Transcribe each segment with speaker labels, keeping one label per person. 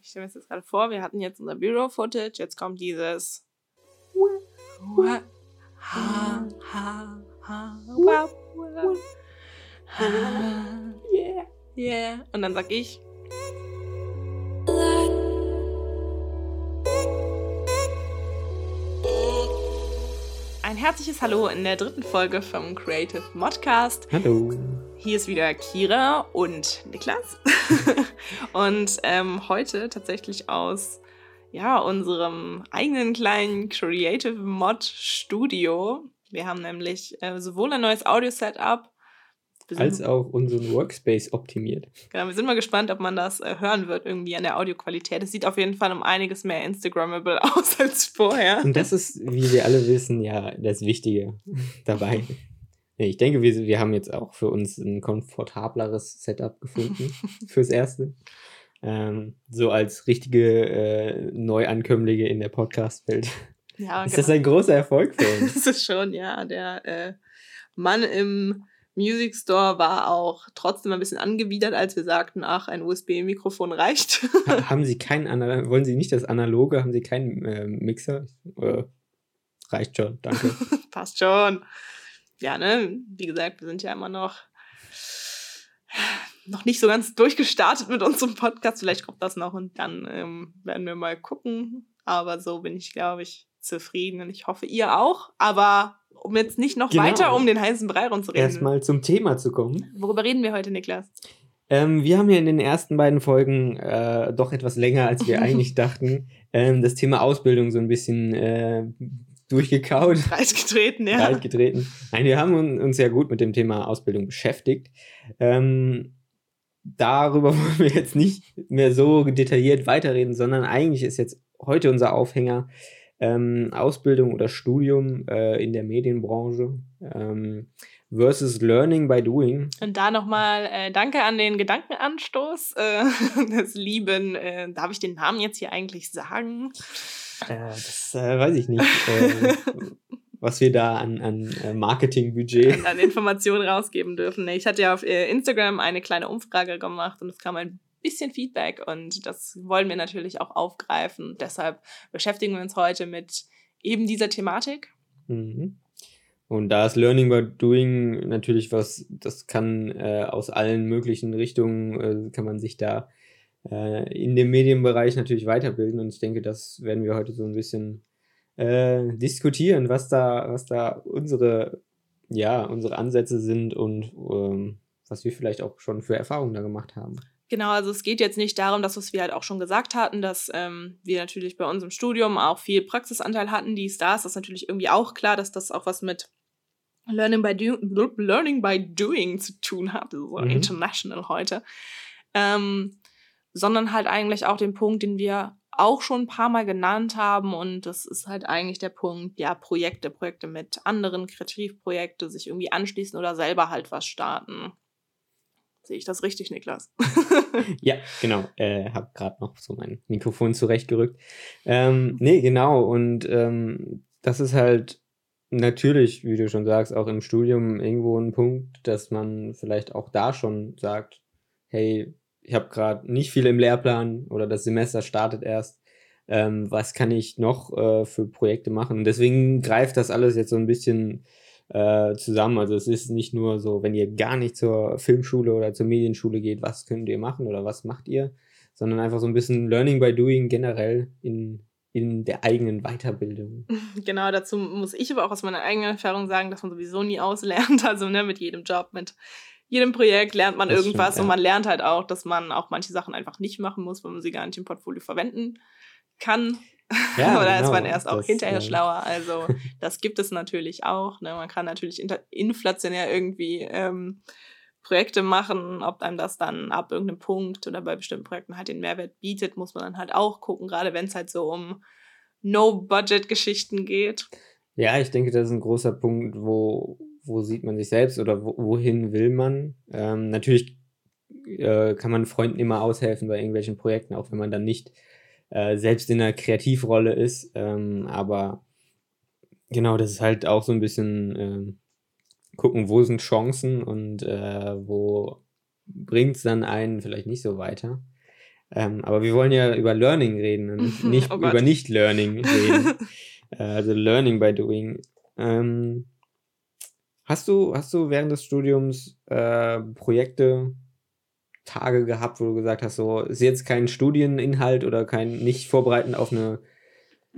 Speaker 1: ich stelle mir das jetzt gerade vor, wir hatten jetzt unser Bureau-Footage, jetzt kommt dieses. Und dann sag ich. Ein herzliches Hallo in der dritten Folge vom Creative Modcast.
Speaker 2: Hallo.
Speaker 1: Hier ist wieder Kira und Niklas. und ähm, heute tatsächlich aus ja, unserem eigenen kleinen Creative Mod Studio. Wir haben nämlich äh, sowohl ein neues Audio-Setup
Speaker 2: als auch unseren Workspace optimiert.
Speaker 1: Genau, wir sind mal gespannt, ob man das äh, hören wird irgendwie an der Audioqualität. Es sieht auf jeden Fall um einiges mehr Instagrammable aus als vorher.
Speaker 2: Und das ist, wie wir alle wissen, ja das Wichtige dabei. Ich denke, wir, wir haben jetzt auch für uns ein komfortableres Setup gefunden fürs Erste. Ähm, so als richtige äh, Neuankömmlinge in der Podcast-Welt. Ja, ist genau. das ein großer Erfolg für uns?
Speaker 1: das ist schon, ja. Der äh, Mann im Music Store war auch trotzdem ein bisschen angewidert, als wir sagten, ach, ein USB-Mikrofon reicht.
Speaker 2: haben Sie keinen Analog, wollen Sie nicht das Analoge, haben Sie keinen äh, Mixer? Äh, reicht schon, danke.
Speaker 1: Passt schon. Ja, ne, wie gesagt, wir sind ja immer noch noch nicht so ganz durchgestartet mit unserem Podcast. Vielleicht kommt das noch und dann ähm, werden wir mal gucken. Aber so bin ich, glaube ich, zufrieden und ich hoffe, ihr auch. Aber um jetzt nicht noch genau. weiter um den heißen Brei rumzureden.
Speaker 2: Erstmal zum Thema zu kommen.
Speaker 1: Worüber reden wir heute, Niklas?
Speaker 2: Ähm, wir haben ja in den ersten beiden Folgen äh, doch etwas länger, als wir eigentlich dachten, ähm, das Thema Ausbildung so ein bisschen äh, durchgekaut.
Speaker 1: Breitgetreten, ja.
Speaker 2: Breitgetreten. Nein, wir haben uns ja gut mit dem Thema Ausbildung beschäftigt. Ähm, darüber wollen wir jetzt nicht mehr so detailliert weiterreden, sondern eigentlich ist jetzt heute unser Aufhänger ähm, Ausbildung oder Studium äh, in der Medienbranche ähm, versus Learning by Doing.
Speaker 1: Und da nochmal äh, danke an den Gedankenanstoß äh, des lieben, äh, darf ich den Namen jetzt hier eigentlich sagen?
Speaker 2: Äh, das äh, weiß ich nicht. Äh, was wir da an, an Marketingbudget.
Speaker 1: An, an Informationen rausgeben dürfen. Ich hatte ja auf Instagram eine kleine Umfrage gemacht und es kam ein bisschen Feedback und das wollen wir natürlich auch aufgreifen. Deshalb beschäftigen wir uns heute mit eben dieser Thematik.
Speaker 2: Mhm. Und da ist Learning by Doing natürlich was, das kann äh, aus allen möglichen Richtungen, äh, kann man sich da äh, in dem Medienbereich natürlich weiterbilden. Und ich denke, das werden wir heute so ein bisschen äh, diskutieren, was da, was da unsere, ja, unsere Ansätze sind und ähm, was wir vielleicht auch schon für Erfahrungen da gemacht haben.
Speaker 1: Genau, also es geht jetzt nicht darum, dass was wir halt auch schon gesagt hatten, dass ähm, wir natürlich bei unserem Studium auch viel Praxisanteil hatten, die Stars. Das ist natürlich irgendwie auch klar, dass das auch was mit Learning by, do Learning by Doing zu tun hat. So mhm. international heute. Ähm, sondern halt eigentlich auch den Punkt, den wir auch schon ein paar Mal genannt haben. Und das ist halt eigentlich der Punkt, ja, Projekte, Projekte mit anderen, Kreativprojekte, sich irgendwie anschließen oder selber halt was starten. Sehe ich das richtig, Niklas?
Speaker 2: ja, genau. Äh, habe gerade noch so mein Mikrofon zurechtgerückt. Ähm, nee, genau. Und ähm, das ist halt natürlich, wie du schon sagst, auch im Studium irgendwo ein Punkt, dass man vielleicht auch da schon sagt, hey, ich habe gerade nicht viel im Lehrplan oder das Semester startet erst. Ähm, was kann ich noch äh, für Projekte machen? Deswegen greift das alles jetzt so ein bisschen äh, zusammen. Also es ist nicht nur so, wenn ihr gar nicht zur Filmschule oder zur Medienschule geht, was könnt ihr machen oder was macht ihr, sondern einfach so ein bisschen Learning by Doing generell in, in der eigenen Weiterbildung.
Speaker 1: Genau, dazu muss ich aber auch aus meiner eigenen Erfahrung sagen, dass man sowieso nie auslernt. Also ne, mit jedem Job, mit jedem Projekt lernt man das irgendwas stimmt, ja. und man lernt halt auch, dass man auch manche Sachen einfach nicht machen muss, wenn man sie gar nicht im Portfolio verwenden kann. Ja, Oder genau, ist man erst auch das, hinterher äh, schlauer. Also das gibt es natürlich auch. Ne? Man kann natürlich inflationär irgendwie ähm, Projekte machen, ob einem das dann ab irgendeinem Punkt oder bei bestimmten Projekten halt den Mehrwert bietet, muss man dann halt auch gucken, gerade wenn es halt so um No-Budget-Geschichten geht.
Speaker 2: Ja, ich denke, das ist ein großer Punkt, wo, wo sieht man sich selbst oder wo, wohin will man. Ähm, natürlich äh, kann man Freunden immer aushelfen bei irgendwelchen Projekten, auch wenn man dann nicht äh, selbst in einer Kreativrolle ist. Ähm, aber genau, das ist halt auch so ein bisschen äh, gucken, wo sind Chancen und äh, wo bringt es dann einen vielleicht nicht so weiter. Ähm, aber wir wollen ja über Learning reden und nicht oh über Nicht-Learning reden. äh, also Learning by Doing. Ähm, hast, du, hast du während des Studiums äh, Projekte, Tage gehabt, wo du gesagt hast, so ist jetzt kein Studieninhalt oder kein nicht vorbereitend auf eine,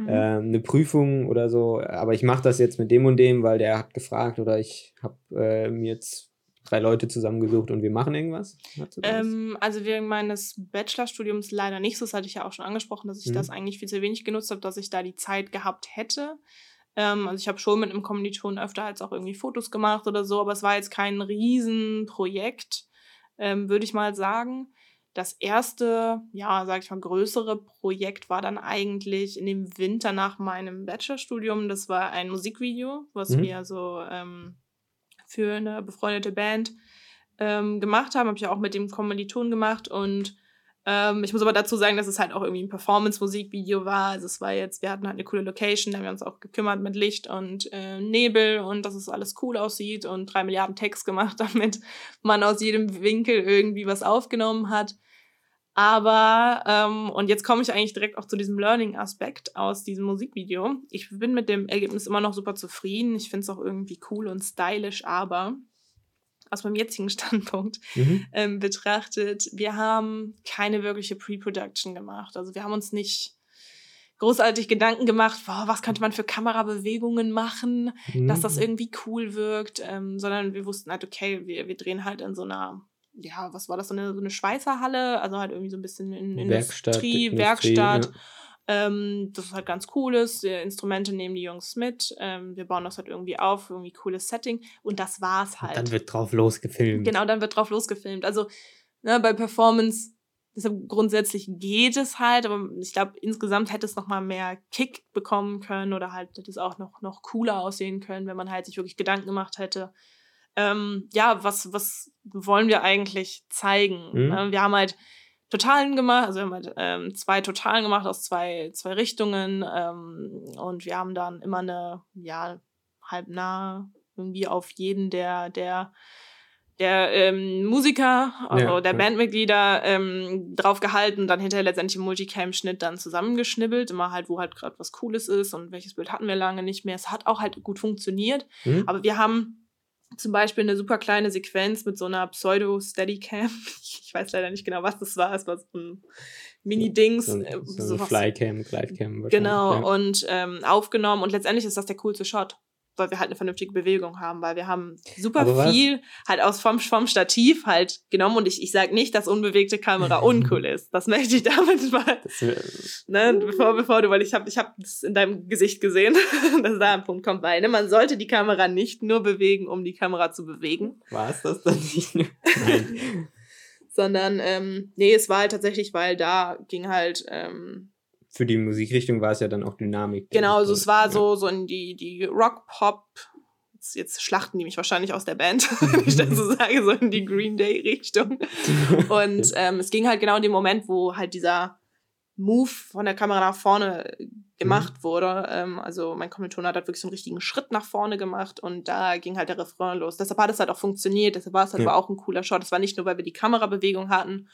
Speaker 2: mhm. äh, eine Prüfung oder so, aber ich mache das jetzt mit dem und dem, weil der hat gefragt oder ich habe äh, mir jetzt drei Leute zusammengesucht und wir machen irgendwas?
Speaker 1: Ähm, also während meines Bachelorstudiums leider nicht so. Das hatte ich ja auch schon angesprochen, dass ich mhm. das eigentlich viel zu wenig genutzt habe, dass ich da die Zeit gehabt hätte. Ähm, also ich habe schon mit einem Kommilitonen öfter halt auch irgendwie Fotos gemacht oder so, aber es war jetzt kein Riesenprojekt, ähm, würde ich mal sagen. Das erste, ja, sag ich mal, größere Projekt war dann eigentlich in dem Winter nach meinem Bachelorstudium. Das war ein Musikvideo, was mhm. wir so ähm, für eine befreundete Band ähm, gemacht haben. Habe ich auch mit dem Kommiliton gemacht und ähm, ich muss aber dazu sagen, dass es halt auch irgendwie ein Performance-Musikvideo war. Also es war jetzt, wir hatten halt eine coole Location, da haben wir uns auch gekümmert mit Licht und äh, Nebel und dass es alles cool aussieht und drei Milliarden Text gemacht, damit man aus jedem Winkel irgendwie was aufgenommen hat. Aber, ähm, und jetzt komme ich eigentlich direkt auch zu diesem Learning-Aspekt aus diesem Musikvideo. Ich bin mit dem Ergebnis immer noch super zufrieden. Ich finde es auch irgendwie cool und stylisch, aber aus meinem jetzigen Standpunkt mhm. ähm, betrachtet, wir haben keine wirkliche Pre-Production gemacht. Also wir haben uns nicht großartig Gedanken gemacht, boah, was könnte man für Kamerabewegungen machen, mhm. dass das irgendwie cool wirkt, ähm, sondern wir wussten halt, okay, wir, wir drehen halt in so einer ja, was war das, so eine, so eine Schweißerhalle, also halt irgendwie so ein bisschen in Werkstatt, Industrie, Industrie Werkstatt. Ja. Ähm, das halt ganz cool ist. Die Instrumente nehmen die Jungs mit. Ähm, wir bauen das halt irgendwie auf, irgendwie cooles Setting. Und das war's halt.
Speaker 2: Und dann wird drauf losgefilmt.
Speaker 1: Genau, dann wird drauf losgefilmt. Also ne, bei Performance, deshalb grundsätzlich geht es halt, aber ich glaube, insgesamt hätte es nochmal mehr Kick bekommen können oder halt hätte es auch noch, noch cooler aussehen können, wenn man halt sich wirklich Gedanken gemacht hätte ähm, ja, was, was wollen wir eigentlich zeigen? Mhm. wir haben halt Totalen gemacht, also wir haben halt ähm, zwei Totalen gemacht aus zwei, zwei Richtungen ähm, und wir haben dann immer eine, ja, halb nah irgendwie auf jeden der, der der ähm, Musiker, also ja, der ja. Bandmitglieder ähm, drauf gehalten, dann hinterher letztendlich im Multicam-Schnitt dann zusammengeschnibbelt, immer halt, wo halt gerade was Cooles ist und welches Bild hatten wir lange nicht mehr. Es hat auch halt gut funktioniert, mhm. aber wir haben zum Beispiel eine super kleine Sequenz mit so einer Pseudo-Steadicam. Ich weiß leider nicht genau, was das war. Es war so ein Mini-Dings. So,
Speaker 2: äh, so, so Flycam, Glidecam.
Speaker 1: Genau, und ähm, aufgenommen. Und letztendlich ist das der coolste Shot weil wir halt eine vernünftige Bewegung haben, weil wir haben super viel halt aus vom, vom Stativ halt genommen und ich, ich sage nicht, dass unbewegte Kamera uncool ist. Das möchte ich damit mal, ne, bevor, bevor du, weil ich habe ich hab das in deinem Gesicht gesehen, dass da ein Punkt kommt, weil ne, man sollte die Kamera nicht nur bewegen, um die Kamera zu bewegen.
Speaker 2: War es das dann nicht? Nein.
Speaker 1: Sondern, ähm, nee, es war halt tatsächlich, weil da ging halt, ähm,
Speaker 2: für die Musikrichtung war es ja dann auch Dynamik.
Speaker 1: Genau, also es war ja. so, so in die, die Rock-Pop, jetzt, jetzt, schlachten die mich wahrscheinlich aus der Band, wenn ich das so sage, so in die Green Day-Richtung. Und ähm, es ging halt genau in dem Moment, wo halt dieser Move von der Kamera nach vorne gemacht mhm. wurde. Ähm, also mein Kommilitoner hat halt wirklich so einen richtigen Schritt nach vorne gemacht und da ging halt der Refrain los. Deshalb hat es halt auch funktioniert, deshalb war es halt ja. auch ein cooler Shot. Es war nicht nur, weil wir die Kamerabewegung hatten,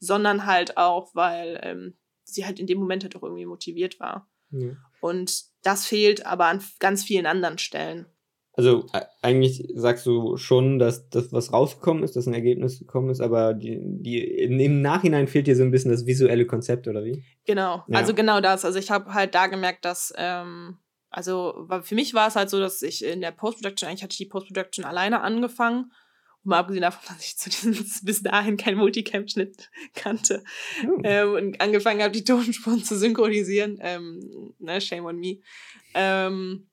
Speaker 1: sondern halt auch, weil ähm, sie halt in dem Moment halt auch irgendwie motiviert war. Ja. Und das fehlt aber an ganz vielen anderen Stellen.
Speaker 2: Also eigentlich sagst du schon, dass das, was rausgekommen ist, dass ein Ergebnis gekommen ist, aber die, die, im Nachhinein fehlt dir so ein bisschen das visuelle Konzept, oder wie?
Speaker 1: Genau, ja. also genau das. Also ich habe halt da gemerkt, dass, ähm, also für mich war es halt so, dass ich in der Post-Production, eigentlich hatte ich die Post-Production alleine angefangen Mal abgesehen davon, dass ich zu diesem bis dahin kein Multicam-Schnitt kannte oh. ähm, und angefangen habe, die Tonspuren zu synchronisieren. Ähm, ne, shame on me. Ähm,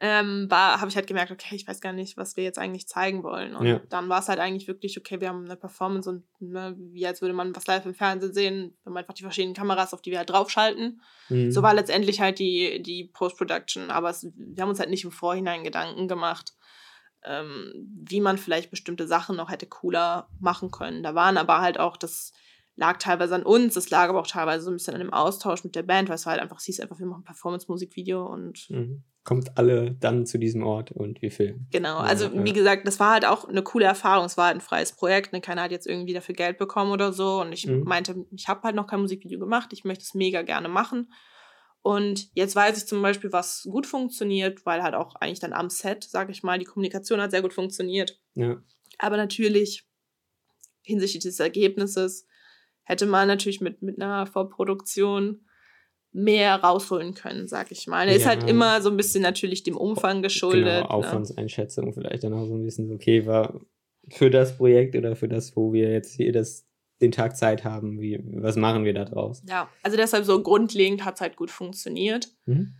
Speaker 1: ähm, war, habe ich halt gemerkt, okay, ich weiß gar nicht, was wir jetzt eigentlich zeigen wollen. Und ja. dann war es halt eigentlich wirklich, okay, wir haben eine Performance und ne, wie als würde man was live im Fernsehen sehen, wenn man einfach die verschiedenen Kameras, auf die wir halt draufschalten. Mhm. So war letztendlich halt die, die Post-Production. Aber es, wir haben uns halt nicht im Vorhinein Gedanken gemacht, ähm, wie man vielleicht bestimmte Sachen noch hätte cooler machen können. Da waren aber halt auch, das lag teilweise an uns, das lag aber auch teilweise so ein bisschen an dem Austausch mit der Band, weil es halt einfach, es hieß einfach, wir machen ein Performance-Musikvideo und mhm.
Speaker 2: kommt alle dann zu diesem Ort und wir filmen.
Speaker 1: Genau, also ja, wie gesagt, das war halt auch eine coole Erfahrung. Es war halt ein freies Projekt, ne? keiner hat jetzt irgendwie dafür Geld bekommen oder so. Und ich mhm. meinte, ich habe halt noch kein Musikvideo gemacht, ich möchte es mega gerne machen. Und jetzt weiß ich zum Beispiel, was gut funktioniert, weil halt auch eigentlich dann am Set, sage ich mal, die Kommunikation hat sehr gut funktioniert. Ja. Aber natürlich hinsichtlich des Ergebnisses hätte man natürlich mit, mit einer Vorproduktion mehr rausholen können, sag ich mal. Ja. ist halt immer so ein bisschen natürlich dem Umfang geschuldet. Genau,
Speaker 2: ne? Aufwandseinschätzung ne? vielleicht dann auch so ein bisschen, okay, war für das Projekt oder für das, wo wir jetzt hier das, den Tag Zeit haben, wie, was machen wir da draus?
Speaker 1: Ja, also deshalb so grundlegend hat es halt gut funktioniert. Mhm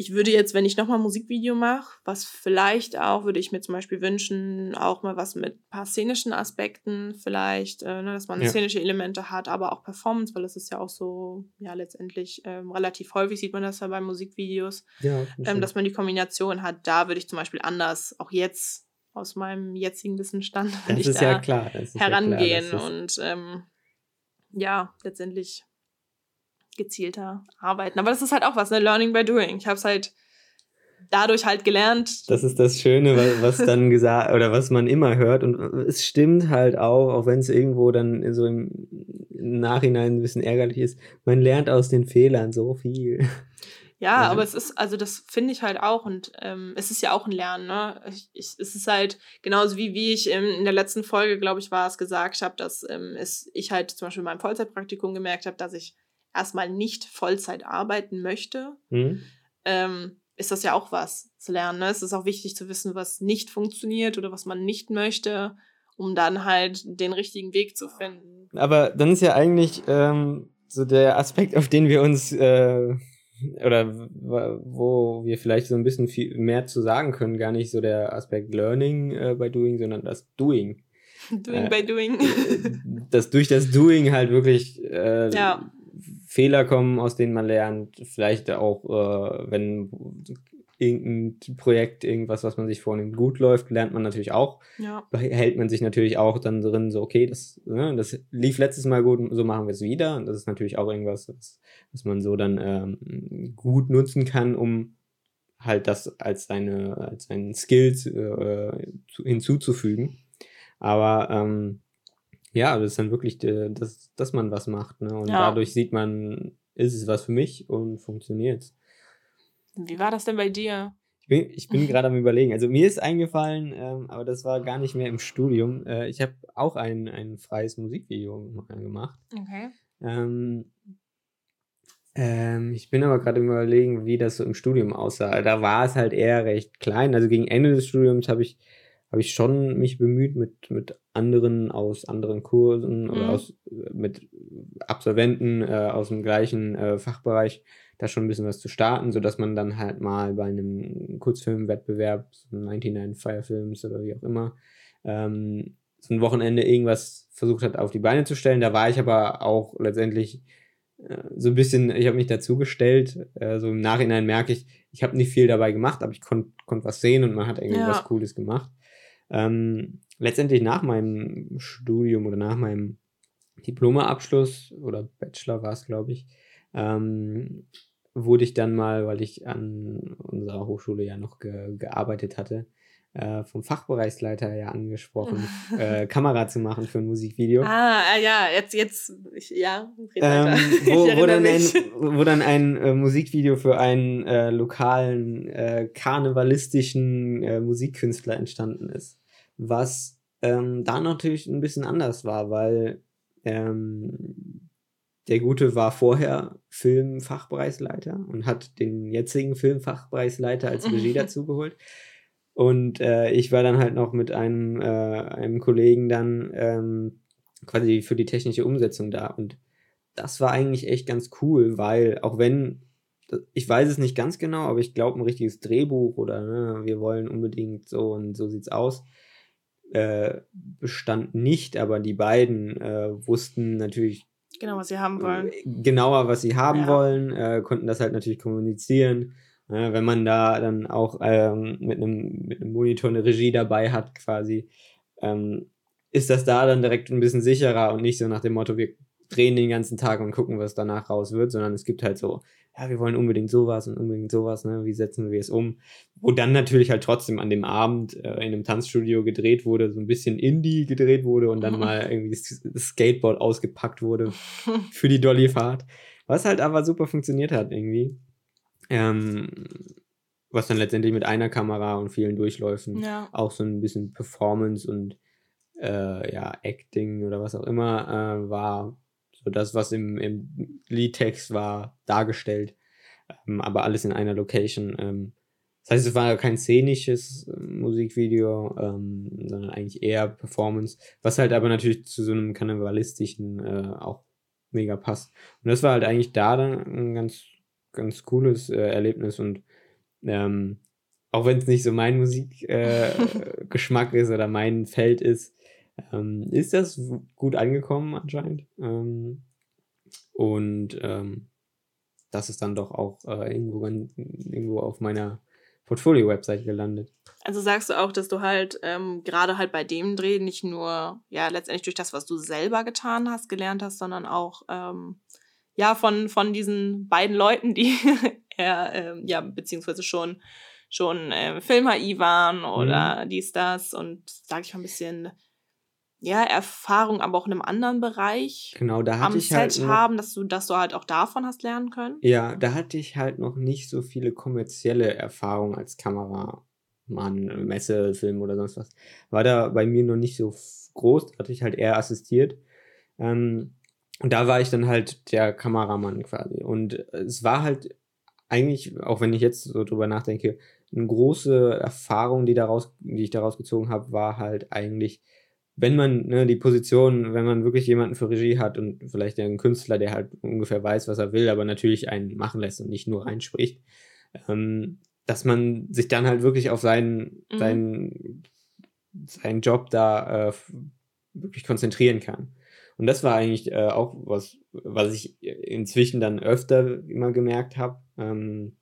Speaker 1: ich würde jetzt, wenn ich nochmal ein Musikvideo mache, was vielleicht auch, würde ich mir zum Beispiel wünschen, auch mal was mit ein paar szenischen Aspekten vielleicht, äh, ne, dass man ja. szenische Elemente hat, aber auch Performance, weil das ist ja auch so, ja, letztendlich ähm, relativ häufig sieht man das ja bei Musikvideos, ja, ähm, dass man die Kombination hat. Da würde ich zum Beispiel anders, auch jetzt aus meinem jetzigen Wissensstand, würde ich da ja klar, herangehen ja klar, und ähm, ja, letztendlich gezielter arbeiten. Aber das ist halt auch was, ne? Learning by doing. Ich habe es halt dadurch halt gelernt.
Speaker 2: Das ist das Schöne, was, dann gesagt oder was man immer hört. Und es stimmt halt auch, auch wenn es irgendwo dann so im Nachhinein ein bisschen ärgerlich ist. Man lernt aus den Fehlern so viel.
Speaker 1: Ja, also. aber es ist, also das finde ich halt auch und ähm, es ist ja auch ein Lernen, ne? Ich, ich, es ist halt genauso wie, wie ich ähm, in der letzten Folge, glaube ich, war es gesagt habe, dass ähm, es, ich halt zum Beispiel in meinem Vollzeitpraktikum gemerkt habe, dass ich erstmal nicht Vollzeit arbeiten möchte, mhm. ähm, ist das ja auch was zu lernen. Ne? Es ist auch wichtig zu wissen, was nicht funktioniert oder was man nicht möchte, um dann halt den richtigen Weg zu finden.
Speaker 2: Aber dann ist ja eigentlich ähm, so der Aspekt, auf den wir uns äh, oder wo wir vielleicht so ein bisschen viel mehr zu sagen können, gar nicht so der Aspekt Learning äh, by Doing, sondern das Doing. Doing äh, by Doing. dass durch das Doing halt wirklich äh, ja. Fehler kommen, aus denen man lernt. Vielleicht auch, äh, wenn irgendein Projekt, irgendwas, was man sich vornimmt, gut läuft, lernt man natürlich auch. Ja. Hält man sich natürlich auch dann drin, so, okay, das, ne, das lief letztes Mal gut, so machen wir es wieder. Und das ist natürlich auch irgendwas, was, was man so dann ähm, gut nutzen kann, um halt das als seine, als seinen Skills äh, hinzuzufügen. Aber ähm, ja, das ist dann wirklich, äh, dass, dass man was macht. Ne? Und ja. dadurch sieht man, ist es was für mich und funktioniert
Speaker 1: Wie war das denn bei dir?
Speaker 2: Ich bin, ich bin gerade am Überlegen. Also mir ist eingefallen, ähm, aber das war gar nicht mehr im Studium. Äh, ich habe auch ein, ein freies Musikvideo gemacht. Okay. Ähm, ähm, ich bin aber gerade im Überlegen, wie das so im Studium aussah. Da war es halt eher recht klein. Also gegen Ende des Studiums habe ich habe ich schon mich bemüht, mit, mit anderen aus anderen Kursen mhm. oder aus, mit Absolventen äh, aus dem gleichen äh, Fachbereich da schon ein bisschen was zu starten, sodass man dann halt mal bei einem Kurzfilmwettbewerb, so 99 Firefilms oder wie auch immer, ähm, so ein Wochenende irgendwas versucht hat auf die Beine zu stellen. Da war ich aber auch letztendlich äh, so ein bisschen, ich habe mich dazugestellt. Äh, so im Nachhinein merke ich, ich habe nicht viel dabei gemacht, aber ich konnte konnt was sehen und man hat irgendwie ja. was Cooles gemacht. Ähm, letztendlich nach meinem Studium oder nach meinem Diplomaabschluss oder Bachelor war es, glaube ich, ähm, wurde ich dann mal, weil ich an unserer Hochschule ja noch ge gearbeitet hatte, äh, vom Fachbereichsleiter ja angesprochen, äh, Kamera zu machen für ein Musikvideo.
Speaker 1: Ah, äh, ja, jetzt, jetzt, ich, ja,
Speaker 2: ähm, wo, wo, dann ein, wo dann ein äh, Musikvideo für einen äh, lokalen äh, karnevalistischen äh, Musikkünstler entstanden ist. Was ähm, da natürlich ein bisschen anders war, weil ähm, der Gute war vorher Filmfachbereichsleiter und hat den jetzigen Filmfachbereichsleiter als Regie dazugeholt. Und äh, ich war dann halt noch mit einem, äh, einem Kollegen dann ähm, quasi für die technische Umsetzung da. Und das war eigentlich echt ganz cool, weil auch wenn, ich weiß es nicht ganz genau, aber ich glaube, ein richtiges Drehbuch oder ne, wir wollen unbedingt so und so sieht's aus, äh, bestand nicht, aber die beiden äh, wussten natürlich
Speaker 1: genau, was sie haben wollen.
Speaker 2: Äh, genauer, was sie haben ja. wollen, äh, konnten das halt natürlich kommunizieren. wenn man da dann auch ähm, mit einem mit einem Monitor eine Regie dabei hat, quasi, ähm, ist das da dann direkt ein bisschen sicherer und nicht so nach dem Motto, wir drehen den ganzen Tag und gucken, was danach raus wird, sondern es gibt halt so, ja, wir wollen unbedingt sowas und unbedingt sowas, ne? Wie setzen wir es um? Wo dann natürlich halt trotzdem an dem Abend äh, in einem Tanzstudio gedreht wurde, so ein bisschen Indie gedreht wurde und dann mal irgendwie das Skateboard ausgepackt wurde für die Dollyfahrt. Was halt aber super funktioniert hat irgendwie. Ähm, was dann letztendlich mit einer Kamera und vielen Durchläufen ja. auch so ein bisschen Performance und äh, ja, Acting oder was auch immer äh, war. So das, was im, im Liedtext war, dargestellt. Ähm, aber alles in einer Location. Ähm, das heißt, es war kein szenisches äh, Musikvideo, ähm, sondern eigentlich eher Performance, was halt aber natürlich zu so einem karnevalistischen äh, auch mega passt. Und das war halt eigentlich da dann ein ganz, ganz cooles äh, Erlebnis und ähm, auch wenn es nicht so mein Musikgeschmack äh, ist oder mein Feld ist, ähm, ist das gut angekommen anscheinend. Ähm, und ähm, das ist dann doch auch äh, irgendwo, irgendwo auf meiner Portfolio-Website gelandet.
Speaker 1: Also sagst du auch, dass du halt ähm, gerade halt bei dem Dreh nicht nur, ja, letztendlich durch das, was du selber getan hast, gelernt hast, sondern auch, ähm, ja, von, von diesen beiden Leuten, die er, ähm, ja, beziehungsweise schon, schon äh, Film-HI waren oder mhm. dies, das und, sag ich mal, ein bisschen ja, Erfahrung, aber auch in einem anderen Bereich
Speaker 2: genau, da hatte am
Speaker 1: ich Set halt noch, haben, dass du, dass du halt auch davon hast lernen können?
Speaker 2: Ja, da hatte ich halt noch nicht so viele kommerzielle Erfahrungen als Kameramann, Messefilm oder sonst was. War da bei mir noch nicht so groß, da hatte ich halt eher assistiert. Ähm, und da war ich dann halt der Kameramann quasi. Und es war halt eigentlich, auch wenn ich jetzt so drüber nachdenke, eine große Erfahrung, die, daraus, die ich daraus gezogen habe, war halt eigentlich wenn man ne, die Position, wenn man wirklich jemanden für Regie hat und vielleicht einen Künstler, der halt ungefähr weiß, was er will, aber natürlich einen machen lässt und nicht nur reinspricht, ähm, dass man sich dann halt wirklich auf seinen, mhm. seinen, seinen Job da äh, wirklich konzentrieren kann. Und das war eigentlich äh, auch was, was ich inzwischen dann öfter immer gemerkt habe, ähm,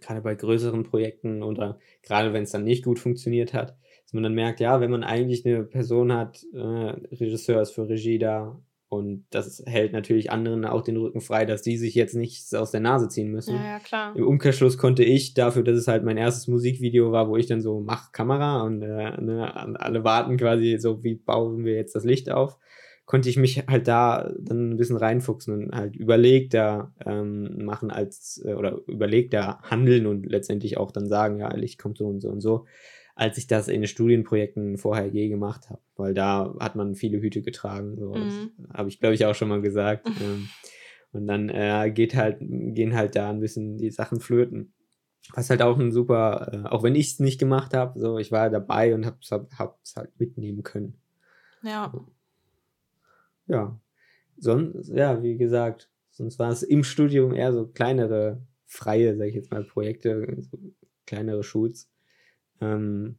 Speaker 2: gerade bei größeren Projekten oder gerade wenn es dann nicht gut funktioniert hat, dass man dann merkt, ja, wenn man eigentlich eine Person hat, äh, Regisseur ist für Regie da und das hält natürlich anderen auch den Rücken frei, dass die sich jetzt nichts aus der Nase ziehen müssen.
Speaker 1: Ja, ja, klar.
Speaker 2: Im Umkehrschluss konnte ich dafür, dass es halt mein erstes Musikvideo war, wo ich dann so mach Kamera und äh, ne, alle warten quasi so, wie bauen wir jetzt das Licht auf, konnte ich mich halt da dann ein bisschen reinfuchsen und halt überlegter ähm, machen als äh, oder überlegter handeln und letztendlich auch dann sagen, ja, Licht kommt so und so und so als ich das in Studienprojekten vorher je gemacht habe, weil da hat man viele Hüte getragen. So. Mhm. Habe ich, glaube ich, auch schon mal gesagt. ähm, und dann äh, geht halt, gehen halt da ein bisschen die Sachen flöten. Was halt auch ein super, äh, auch wenn ich es nicht gemacht habe, so ich war dabei und habe es hab, halt mitnehmen können.
Speaker 1: Ja.
Speaker 2: Ja. Sonst, ja, wie gesagt, sonst war es im Studium eher so kleinere, freie, sag ich jetzt mal, Projekte, so kleinere Shoots. Ähm,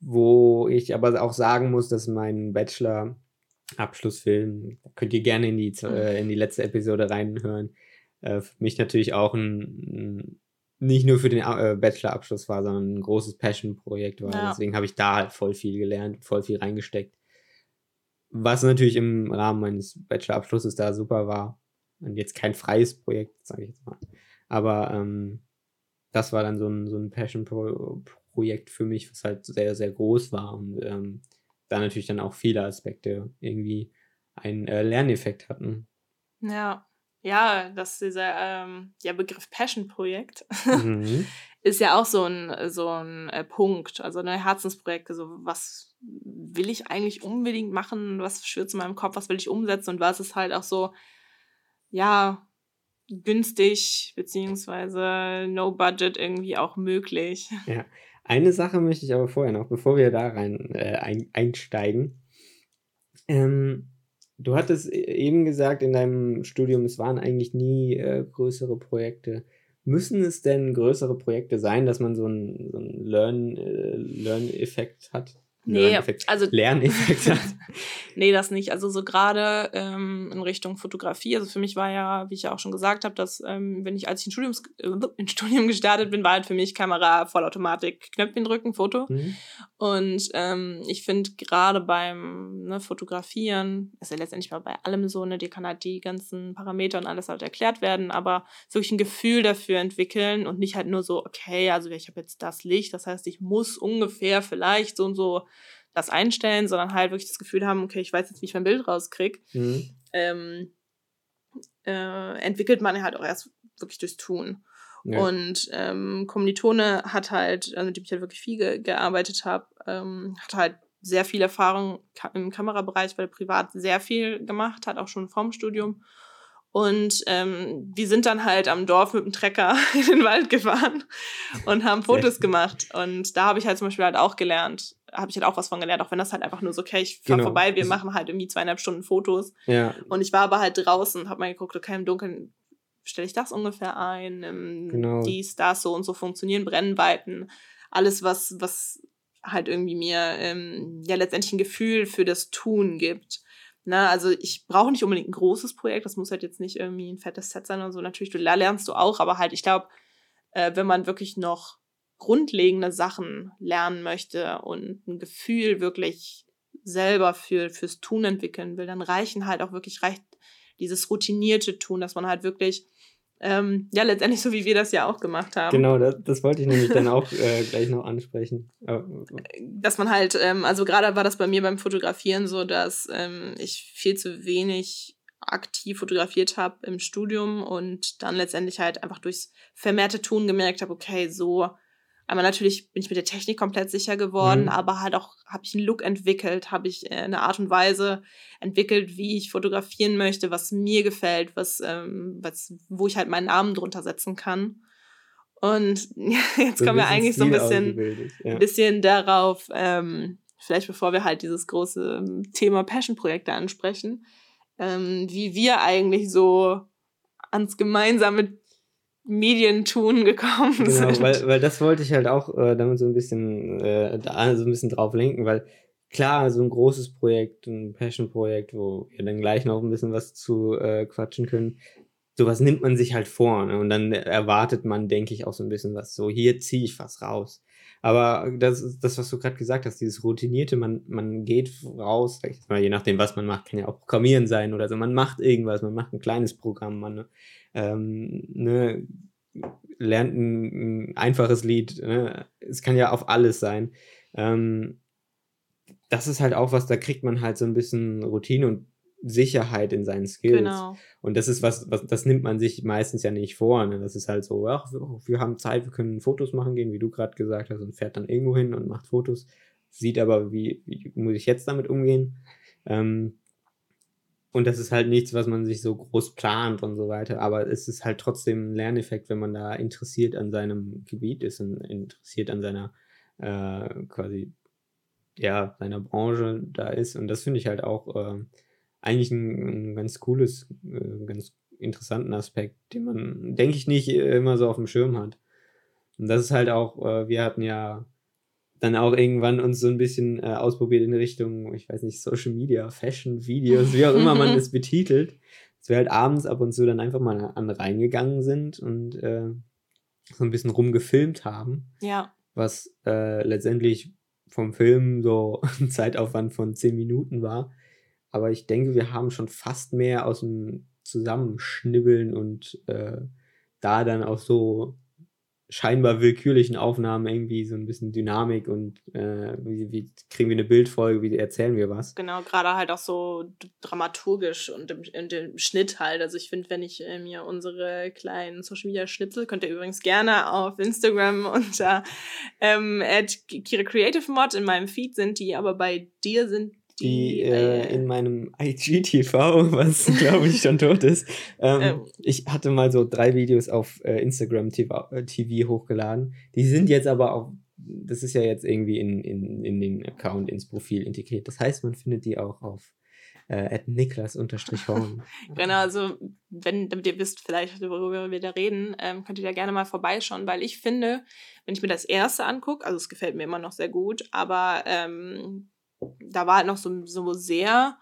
Speaker 2: wo ich aber auch sagen muss, dass mein Bachelor-Abschlussfilm, da könnt ihr gerne in die, äh, in die letzte Episode reinhören, äh, für mich natürlich auch ein, ein nicht nur für den äh, Bachelor-Abschluss war, sondern ein großes Passion-Projekt war. Ja. Deswegen habe ich da halt voll viel gelernt, voll viel reingesteckt. Was natürlich im Rahmen meines Bachelor-Abschlusses da super war. Und jetzt kein freies Projekt, sage ich jetzt mal. Aber ähm, das war dann so ein, so ein Passion-Projekt für mich, was halt sehr, sehr groß war und ähm, da natürlich dann auch viele Aspekte irgendwie einen äh, Lerneffekt hatten.
Speaker 1: Ja, ja, dass dieser ähm, ja, Begriff Passion-Projekt mhm. ist ja auch so ein, so ein äh, Punkt, also eine Herzensprojekte, so was will ich eigentlich unbedingt machen, was schwirrt in meinem Kopf, was will ich umsetzen und was ist halt auch so, ja, günstig beziehungsweise no budget irgendwie auch möglich.
Speaker 2: Ja, eine Sache möchte ich aber vorher noch, bevor wir da rein äh, ein, einsteigen. Ähm, du hattest e-, eben gesagt in deinem Studium, es waren eigentlich nie äh, größere Projekte. Müssen es denn größere Projekte sein, dass man so einen, so einen Learn, äh, Learn-Effekt hat?
Speaker 1: Nee, also Lerneffekt hat. nee, das nicht. Also so gerade ähm, in Richtung Fotografie. Also für mich war ja, wie ich ja auch schon gesagt habe, dass ähm, wenn ich als ich in Studiums, äh, in Studium gestartet bin, war halt für mich Kamera, Vollautomatik, Knöpfchen drücken, Foto. Mhm. Und ähm, ich finde gerade beim ne, Fotografieren, ist ja letztendlich bei allem so, ne, dir kann halt die ganzen Parameter und alles halt erklärt werden, aber wirklich ein Gefühl dafür entwickeln und nicht halt nur so, okay, also ich habe jetzt das Licht, das heißt, ich muss ungefähr vielleicht so und so das einstellen, sondern halt wirklich das Gefühl haben, okay, ich weiß jetzt, wie ich mein Bild rauskriege, mhm. ähm, äh, entwickelt man halt auch erst wirklich durchs Tun. Ja. Und ähm, Kommilitone hat halt, also die ich halt wirklich viel ge gearbeitet habe, ähm, hat halt sehr viel Erfahrung im Kamerabereich, weil er privat sehr viel gemacht hat, auch schon vorm Studium. Und ähm, wir sind dann halt am Dorf mit dem Trecker in den Wald gefahren und haben Fotos gemacht. Und da habe ich halt zum Beispiel halt auch gelernt, habe ich halt auch was von gelernt, auch wenn das halt einfach nur so, okay, ich fahre genau. vorbei, wir machen halt irgendwie zweieinhalb Stunden Fotos. Ja. Und ich war aber halt draußen, habe mal geguckt, okay, im Dunkeln stelle ich das ungefähr ein, ähm, genau. dies, das, so und so funktionieren Brennweiten, alles, was, was halt irgendwie mir ähm, ja letztendlich ein Gefühl für das Tun gibt. Na, also ich brauche nicht unbedingt ein großes Projekt, das muss halt jetzt nicht irgendwie ein fettes Set sein oder so. Natürlich, du lernst du auch, aber halt, ich glaube, äh, wenn man wirklich noch grundlegende Sachen lernen möchte und ein Gefühl wirklich selber für, fürs Tun entwickeln will, dann reichen halt auch wirklich reicht dieses routinierte Tun, dass man halt wirklich ähm, ja, letztendlich so wie wir das ja auch gemacht haben.
Speaker 2: Genau, das, das wollte ich nämlich dann auch äh, gleich noch ansprechen. Aber,
Speaker 1: dass man halt, ähm, also gerade war das bei mir beim Fotografieren so, dass ähm, ich viel zu wenig aktiv fotografiert habe im Studium und dann letztendlich halt einfach durchs vermehrte Tun gemerkt habe, okay, so aber natürlich bin ich mit der Technik komplett sicher geworden, mhm. aber halt auch habe ich einen Look entwickelt, habe ich äh, eine Art und Weise entwickelt, wie ich fotografieren möchte, was mir gefällt, was, ähm, was, wo ich halt meinen Namen drunter setzen kann. Und jetzt so kommen wir eigentlich so ein bisschen, ja. bisschen darauf, ähm, vielleicht bevor wir halt dieses große ähm, Thema Passion-Projekte ansprechen, ähm, wie wir eigentlich so ans gemeinsame Medientun gekommen
Speaker 2: genau, sind. Weil, weil das wollte ich halt auch äh, damit so ein bisschen, äh, da so ein bisschen drauf lenken, weil klar, so ein großes Projekt, ein Passion-Projekt, wo wir dann gleich noch ein bisschen was zu äh, quatschen können, sowas nimmt man sich halt vor. Ne? Und dann erwartet man, denke ich, auch so ein bisschen was. So, hier ziehe ich was raus. Aber das ist das, was du gerade gesagt hast, dieses Routinierte, man, man geht raus, je nachdem, was man macht, kann ja auch Programmieren sein oder so. Man macht irgendwas, man macht ein kleines Programm, man ähm, ne, lernt ein, ein, einfaches Lied. Ne? Es kann ja auf alles sein. Ähm, das ist halt auch was, da kriegt man halt so ein bisschen Routine und Sicherheit in seinen Skills. Genau. Und das ist was, was, das nimmt man sich meistens ja nicht vor. Ne? Das ist halt so, ach, wir, wir haben Zeit, wir können Fotos machen gehen, wie du gerade gesagt hast, und fährt dann irgendwo hin und macht Fotos, sieht aber, wie, wie muss ich jetzt damit umgehen. Ähm, und das ist halt nichts, was man sich so groß plant und so weiter. Aber es ist halt trotzdem ein Lerneffekt, wenn man da interessiert an seinem Gebiet ist und interessiert an seiner äh, quasi, ja, seiner Branche da ist. Und das finde ich halt auch äh, eigentlich ein, ein, ganz cooles, äh, ganz interessanten Aspekt, den man, denke ich, nicht immer so auf dem Schirm hat. Und das ist halt auch, äh, wir hatten ja dann auch irgendwann uns so ein bisschen äh, ausprobiert in Richtung, ich weiß nicht, Social Media, Fashion, Videos, wie auch immer man das betitelt. Dass wir halt abends ab und zu dann einfach mal an reingegangen sind und äh, so ein bisschen rumgefilmt haben. Ja. Was äh, letztendlich vom Film so ein Zeitaufwand von zehn Minuten war. Aber ich denke, wir haben schon fast mehr aus dem Zusammenschnibbeln und äh, da dann auch so scheinbar willkürlichen Aufnahmen irgendwie so ein bisschen Dynamik und äh, wie, wie, kriegen wir eine Bildfolge, wie erzählen wir was.
Speaker 1: Genau, gerade halt auch so dramaturgisch und im, in dem Schnitt halt. Also ich finde, wenn ich äh, mir unsere kleinen Social Media Schnipsel, könnt ihr übrigens gerne auf Instagram unter ähm, Kira Creative Mod in meinem Feed sind die, aber bei dir sind
Speaker 2: die äh, in meinem IGTV, was glaube ich schon tot ist. Ähm, ähm. Ich hatte mal so drei Videos auf äh, Instagram TV, äh, TV, hochgeladen. Die sind jetzt aber auch, das ist ja jetzt irgendwie in, in, in den Account, ins Profil integriert. Das heißt, man findet die auch auf äh, Niklas-Horn.
Speaker 1: genau, also wenn damit ihr wisst vielleicht, worüber wir da reden, ähm, könnt ihr da gerne mal vorbeischauen, weil ich finde, wenn ich mir das erste angucke, also es gefällt mir immer noch sehr gut, aber ähm, da war halt noch so, so sehr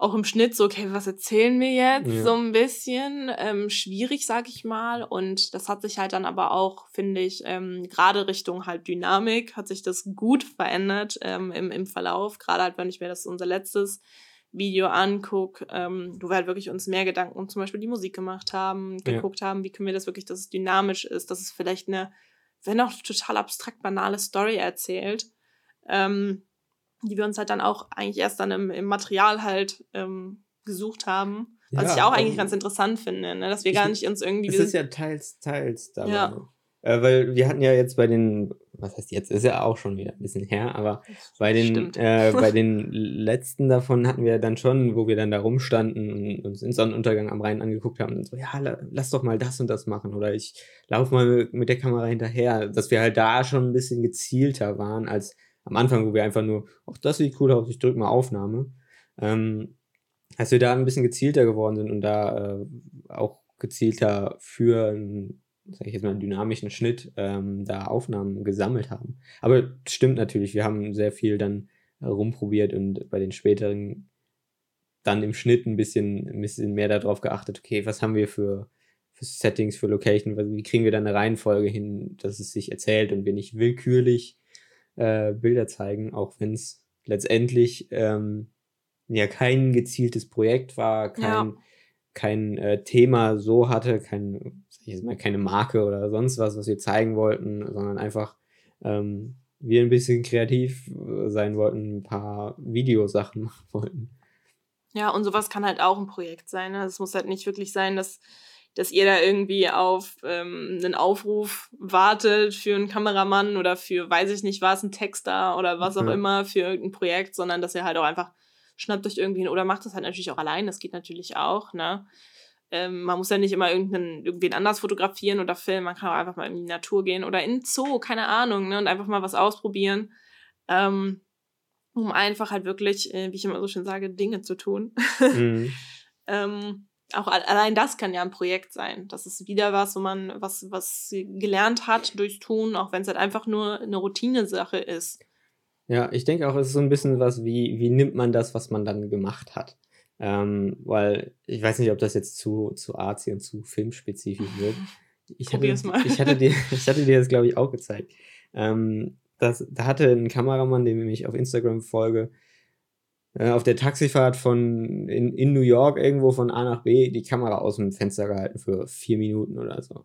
Speaker 1: auch im Schnitt so, okay, was erzählen wir jetzt? Ja. So ein bisschen ähm, schwierig, sag ich mal. Und das hat sich halt dann aber auch, finde ich, ähm, gerade Richtung halt Dynamik, hat sich das gut verändert ähm, im, im Verlauf. Gerade halt, wenn ich mir das unser letztes Video angucke, ähm, wo wir halt wirklich uns mehr Gedanken um zum Beispiel die Musik gemacht haben, geguckt ja. haben, wie können wir das wirklich, dass es dynamisch ist, dass es vielleicht eine, wenn auch total abstrakt banale Story erzählt. Ähm, die wir uns halt dann auch eigentlich erst dann im, im Material halt ähm, gesucht haben. Was ja, ich auch eigentlich ganz interessant finde, ne? dass wir gar nicht uns irgendwie.
Speaker 2: Es ist ja teils, teils dabei. Ja. Äh, weil wir hatten ja jetzt bei den, was heißt jetzt, ist ja auch schon wieder ein bisschen her, aber bei den, äh, bei den letzten davon hatten wir dann schon, wo wir dann da rumstanden und uns den Sonnenuntergang am Rhein angeguckt haben und so, ja, lass doch mal das und das machen oder ich laufe mal mit der Kamera hinterher, dass wir halt da schon ein bisschen gezielter waren als am Anfang, wo wir einfach nur, ach, das sieht cool aus, ich drücke mal Aufnahme, ähm, als wir da ein bisschen gezielter geworden sind und da äh, auch gezielter für einen, sag ich jetzt mal, einen dynamischen Schnitt ähm, da Aufnahmen gesammelt haben. Aber stimmt natürlich, wir haben sehr viel dann rumprobiert und bei den späteren dann im Schnitt ein bisschen, ein bisschen mehr darauf geachtet, okay, was haben wir für, für Settings, für Location, wie kriegen wir da eine Reihenfolge hin, dass es sich erzählt und wir nicht willkürlich äh, Bilder zeigen, auch wenn es letztendlich ähm, ja kein gezieltes Projekt war, kein, ja. kein äh, Thema so hatte, kein, mal, keine Marke oder sonst was, was wir zeigen wollten, sondern einfach ähm, wir ein bisschen kreativ sein wollten, ein paar Videosachen machen wollten.
Speaker 1: Ja, und sowas kann halt auch ein Projekt sein. Ne? Es muss halt nicht wirklich sein, dass dass ihr da irgendwie auf ähm, einen Aufruf wartet für einen Kameramann oder für, weiß ich nicht was, einen Texter oder was auch immer für irgendein Projekt, sondern dass ihr halt auch einfach schnappt euch irgendwie oder macht das halt natürlich auch allein, das geht natürlich auch, ne? Ähm, man muss ja nicht immer irgendeinen, irgendwen anders fotografieren oder filmen, man kann auch einfach mal in die Natur gehen oder in den Zoo, keine Ahnung, ne? Und einfach mal was ausprobieren. Ähm, um einfach halt wirklich, äh, wie ich immer so schön sage, Dinge zu tun. Mhm. ähm, auch allein das kann ja ein Projekt sein. Das ist wieder was, wo man was, was gelernt hat durchs Tun, auch wenn es halt einfach nur eine Routinesache ist.
Speaker 2: Ja, ich denke auch, es ist so ein bisschen was, wie, wie nimmt man das, was man dann gemacht hat. Ähm, weil ich weiß nicht, ob das jetzt zu, zu artsy und zu filmspezifisch wird. Ich Probier's hatte, mal. Ich hatte dir, ich hatte dir das, glaube ich, auch gezeigt. Ähm, das, da hatte ein Kameramann, dem ich auf Instagram folge, äh, auf der Taxifahrt von in, in New York irgendwo von A nach B die Kamera aus dem Fenster gehalten für vier Minuten oder so.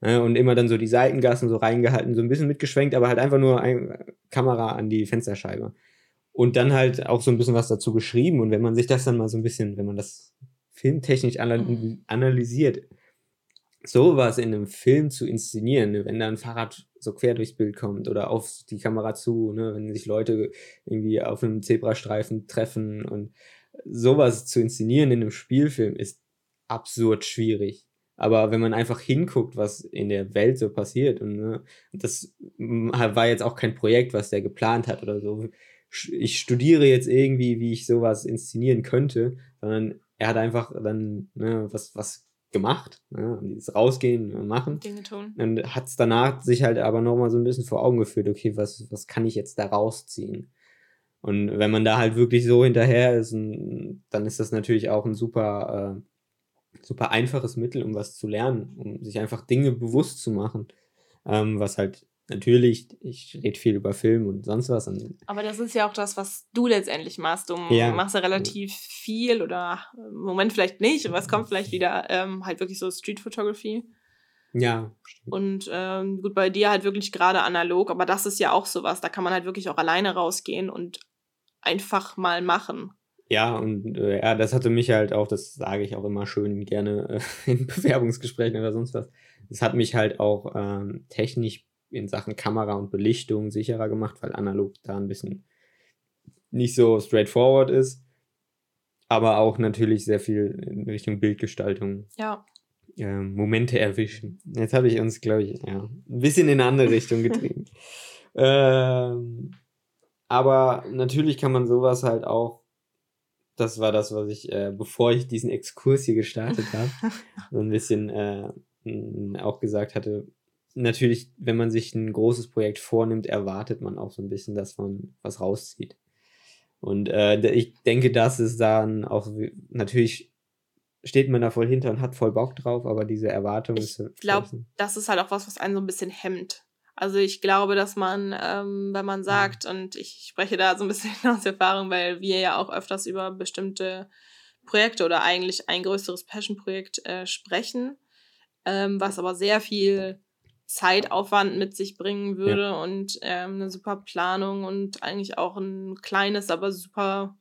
Speaker 2: Äh, und immer dann so die Seitengassen so reingehalten, so ein bisschen mitgeschwenkt, aber halt einfach nur eine Kamera an die Fensterscheibe. Und dann halt auch so ein bisschen was dazu geschrieben. Und wenn man sich das dann mal so ein bisschen, wenn man das filmtechnisch mhm. analysiert, sowas in einem Film zu inszenieren, ne? wenn da ein Fahrrad so quer durchs Bild kommt oder auf die Kamera zu, ne? wenn sich Leute irgendwie auf einem Zebrastreifen treffen und sowas zu inszenieren in einem Spielfilm ist absurd schwierig. Aber wenn man einfach hinguckt, was in der Welt so passiert, und ne, das war jetzt auch kein Projekt, was der geplant hat oder so. Ich studiere jetzt irgendwie, wie ich sowas inszenieren könnte, sondern er hat einfach dann ne, was, was gemacht. Ja, dieses Rausgehen und machen. Dinge tun. Und hat es danach sich halt aber nochmal so ein bisschen vor Augen geführt, okay, was, was kann ich jetzt da rausziehen? Und wenn man da halt wirklich so hinterher ist, dann ist das natürlich auch ein super, äh, super einfaches Mittel, um was zu lernen, um sich einfach Dinge bewusst zu machen, ähm, was halt natürlich, ich rede viel über Film und sonst was. Und
Speaker 1: Aber das ist ja auch das, was du letztendlich machst. Du ja. machst ja relativ viel oder im Moment vielleicht nicht, aber es kommt vielleicht wieder ähm, halt wirklich so Street Photography. Ja. Stimmt. Und ähm, gut, bei dir halt wirklich gerade analog, aber das ist ja auch sowas, da kann man halt wirklich auch alleine rausgehen und einfach mal machen.
Speaker 2: Ja, und äh, ja, das hatte mich halt auch, das sage ich auch immer schön gerne äh, in Bewerbungsgesprächen oder sonst was. Das hat mich halt auch ähm, technisch in Sachen Kamera und Belichtung sicherer gemacht, weil analog da ein bisschen nicht so straightforward ist. Aber auch natürlich sehr viel in Richtung Bildgestaltung. Ja. Äh, Momente erwischen. Jetzt habe ich uns, glaube ich, ja, ein bisschen in eine andere Richtung getrieben. ähm, aber natürlich kann man sowas halt auch das war das, was ich, äh, bevor ich diesen Exkurs hier gestartet habe, so ein bisschen äh, auch gesagt hatte. Natürlich, wenn man sich ein großes Projekt vornimmt, erwartet man auch so ein bisschen, dass man was rauszieht. Und äh, ich denke, das ist dann auch natürlich steht man da voll hinter und hat voll Bock drauf, aber diese Erwartung
Speaker 1: ich ist. Ich glaube, das ist halt auch was, was einen so ein bisschen hemmt. Also ich glaube, dass man, ähm, wenn man sagt, und ich spreche da so ein bisschen aus Erfahrung, weil wir ja auch öfters über bestimmte Projekte oder eigentlich ein größeres Passion-Projekt äh, sprechen, ähm, was aber sehr viel Zeitaufwand mit sich bringen würde ja. und ähm, eine super Planung und eigentlich auch ein kleines, aber super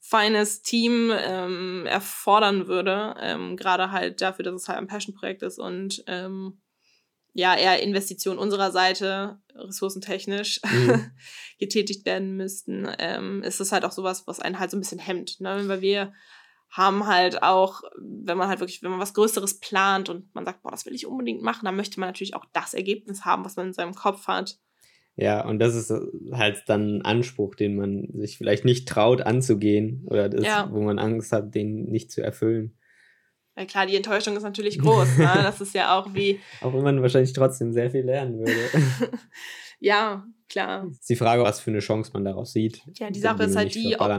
Speaker 1: feines Team ähm, erfordern würde. Ähm, Gerade halt dafür, dass es halt ein Passion-Projekt ist und ähm, ja, eher Investitionen unserer Seite, ressourcentechnisch, mhm. getätigt werden müssten, ähm, ist es halt auch sowas, was einen halt so ein bisschen hemmt. Ne? Weil wir haben halt auch, wenn man halt wirklich, wenn man was Größeres plant und man sagt, boah, das will ich unbedingt machen, dann möchte man natürlich auch das Ergebnis haben, was man in seinem Kopf hat.
Speaker 2: Ja, und das ist halt dann ein Anspruch, den man sich vielleicht nicht traut anzugehen oder das, ja. wo man Angst hat, den nicht zu erfüllen.
Speaker 1: Ja klar, die Enttäuschung ist natürlich groß. ne? Das ist ja auch wie.
Speaker 2: Auch wenn man wahrscheinlich trotzdem sehr viel lernen würde.
Speaker 1: ja, klar.
Speaker 2: Ist die Frage, was für eine Chance man daraus sieht.
Speaker 1: Ja, die Sache ist halt die, ob,